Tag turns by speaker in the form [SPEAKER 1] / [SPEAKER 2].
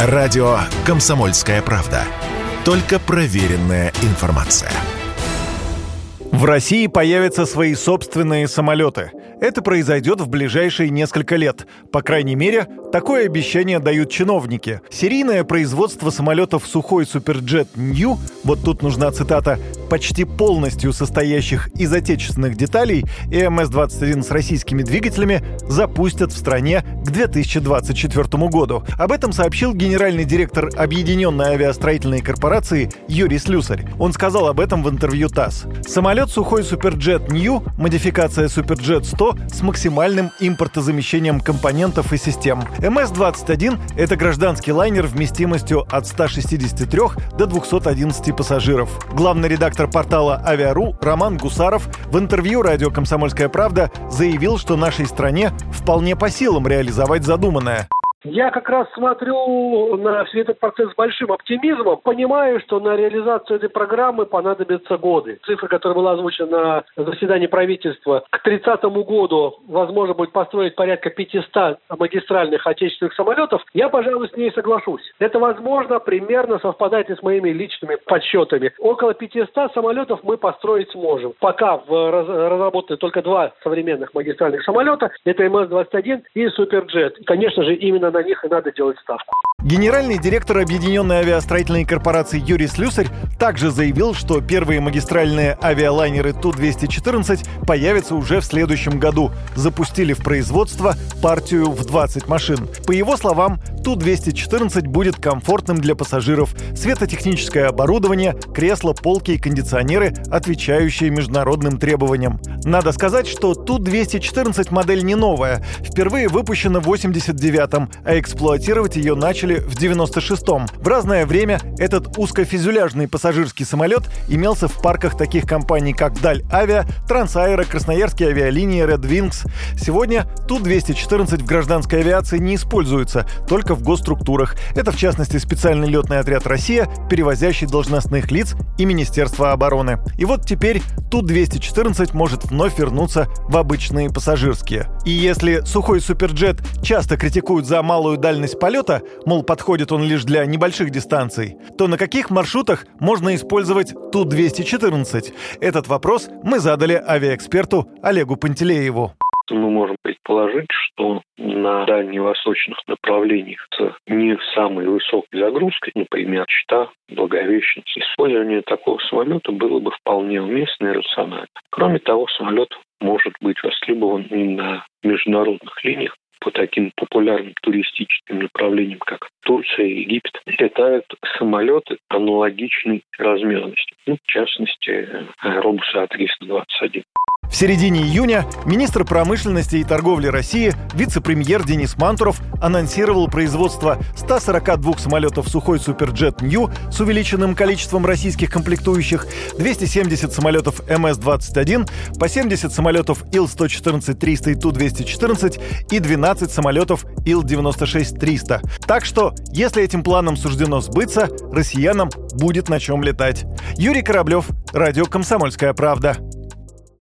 [SPEAKER 1] Радио «Комсомольская правда». Только проверенная информация.
[SPEAKER 2] В России появятся свои собственные самолеты. Это произойдет в ближайшие несколько лет. По крайней мере, такое обещание дают чиновники. Серийное производство самолетов «Сухой Суперджет Нью», вот тут нужна цитата, почти полностью состоящих из отечественных деталей и МС-21 с российскими двигателями запустят в стране к 2024 году. Об этом сообщил генеральный директор Объединенной авиастроительной корпорации Юрий Слюсарь. Он сказал об этом в интервью ТАСС. Самолет «Сухой Суперджет Нью» модификация Суперджет 100 с максимальным импортозамещением компонентов и систем. МС-21 — это гражданский лайнер вместимостью от 163 до 211 пассажиров. Главный редактор редактор портала «Авиару» Роман Гусаров в интервью радио «Комсомольская правда» заявил, что нашей стране вполне по силам реализовать задуманное.
[SPEAKER 3] Я как раз смотрю на весь этот процесс с большим оптимизмом, понимаю, что на реализацию этой программы понадобятся годы. Цифра, которая была озвучена на заседании правительства, к 30 году возможно будет построить порядка 500 магистральных отечественных самолетов, я, пожалуй, с ней соглашусь. Это, возможно, примерно совпадает и с моими личными подсчетами. Около 500 самолетов мы построить сможем. Пока в разработаны только два современных магистральных самолета, это МС-21 и Суперджет. Конечно же, именно именно на них и надо делать ставку.
[SPEAKER 2] Генеральный директор Объединенной авиастроительной корпорации Юрий Слюсарь также заявил, что первые магистральные авиалайнеры Ту-214 появятся уже в следующем году. Запустили в производство партию в 20 машин. По его словам, Ту-214 будет комфортным для пассажиров. Светотехническое оборудование, кресла, полки и кондиционеры, отвечающие международным требованиям. Надо сказать, что Ту-214 модель не новая. Впервые выпущена в 89-м, а эксплуатировать ее начали в 96-м. В разное время этот узкофюзеляжный пассажирский самолет имелся в парках таких компаний, как Даль Авиа, Трансаэро, Красноярские авиалинии, Red Wings. Сегодня Ту-214 в гражданской авиации не используется, только в госструктурах. Это, в частности, специальный летный отряд «Россия», перевозящий должностных лиц и Министерство обороны. И вот теперь Ту-214 может вновь вернуться в обычные пассажирские. И если сухой суперджет часто критикуют за малую дальность полета, мол, подходит он лишь для небольших дистанций, то на каких маршрутах можно использовать Ту-214? Этот вопрос мы задали авиаэксперту Олегу Пантелееву
[SPEAKER 4] мы можем предположить, что на дальневосточных направлениях с не самой высокой загрузкой, например, Чита, Благовещенцы, использование такого самолета было бы вполне уместно и рационально. Кроме того, самолет может быть востребован и на международных линиях, по таким популярным туристическим направлениям, как Турция и Египет, летают самолеты аналогичной размерности. Ну, в частности, аэробусы А321.
[SPEAKER 2] В середине июня министр промышленности и торговли России, вице-премьер Денис Мантуров анонсировал производство 142 самолетов «Сухой Суперджет Нью» с увеличенным количеством российских комплектующих, 270 самолетов МС-21, по 70 самолетов Ил-114-300 и Ту-214 и 12 самолетов Ил-96-300. Так что, если этим планом суждено сбыться, россиянам будет на чем летать. Юрий Кораблев, Радио «Комсомольская правда».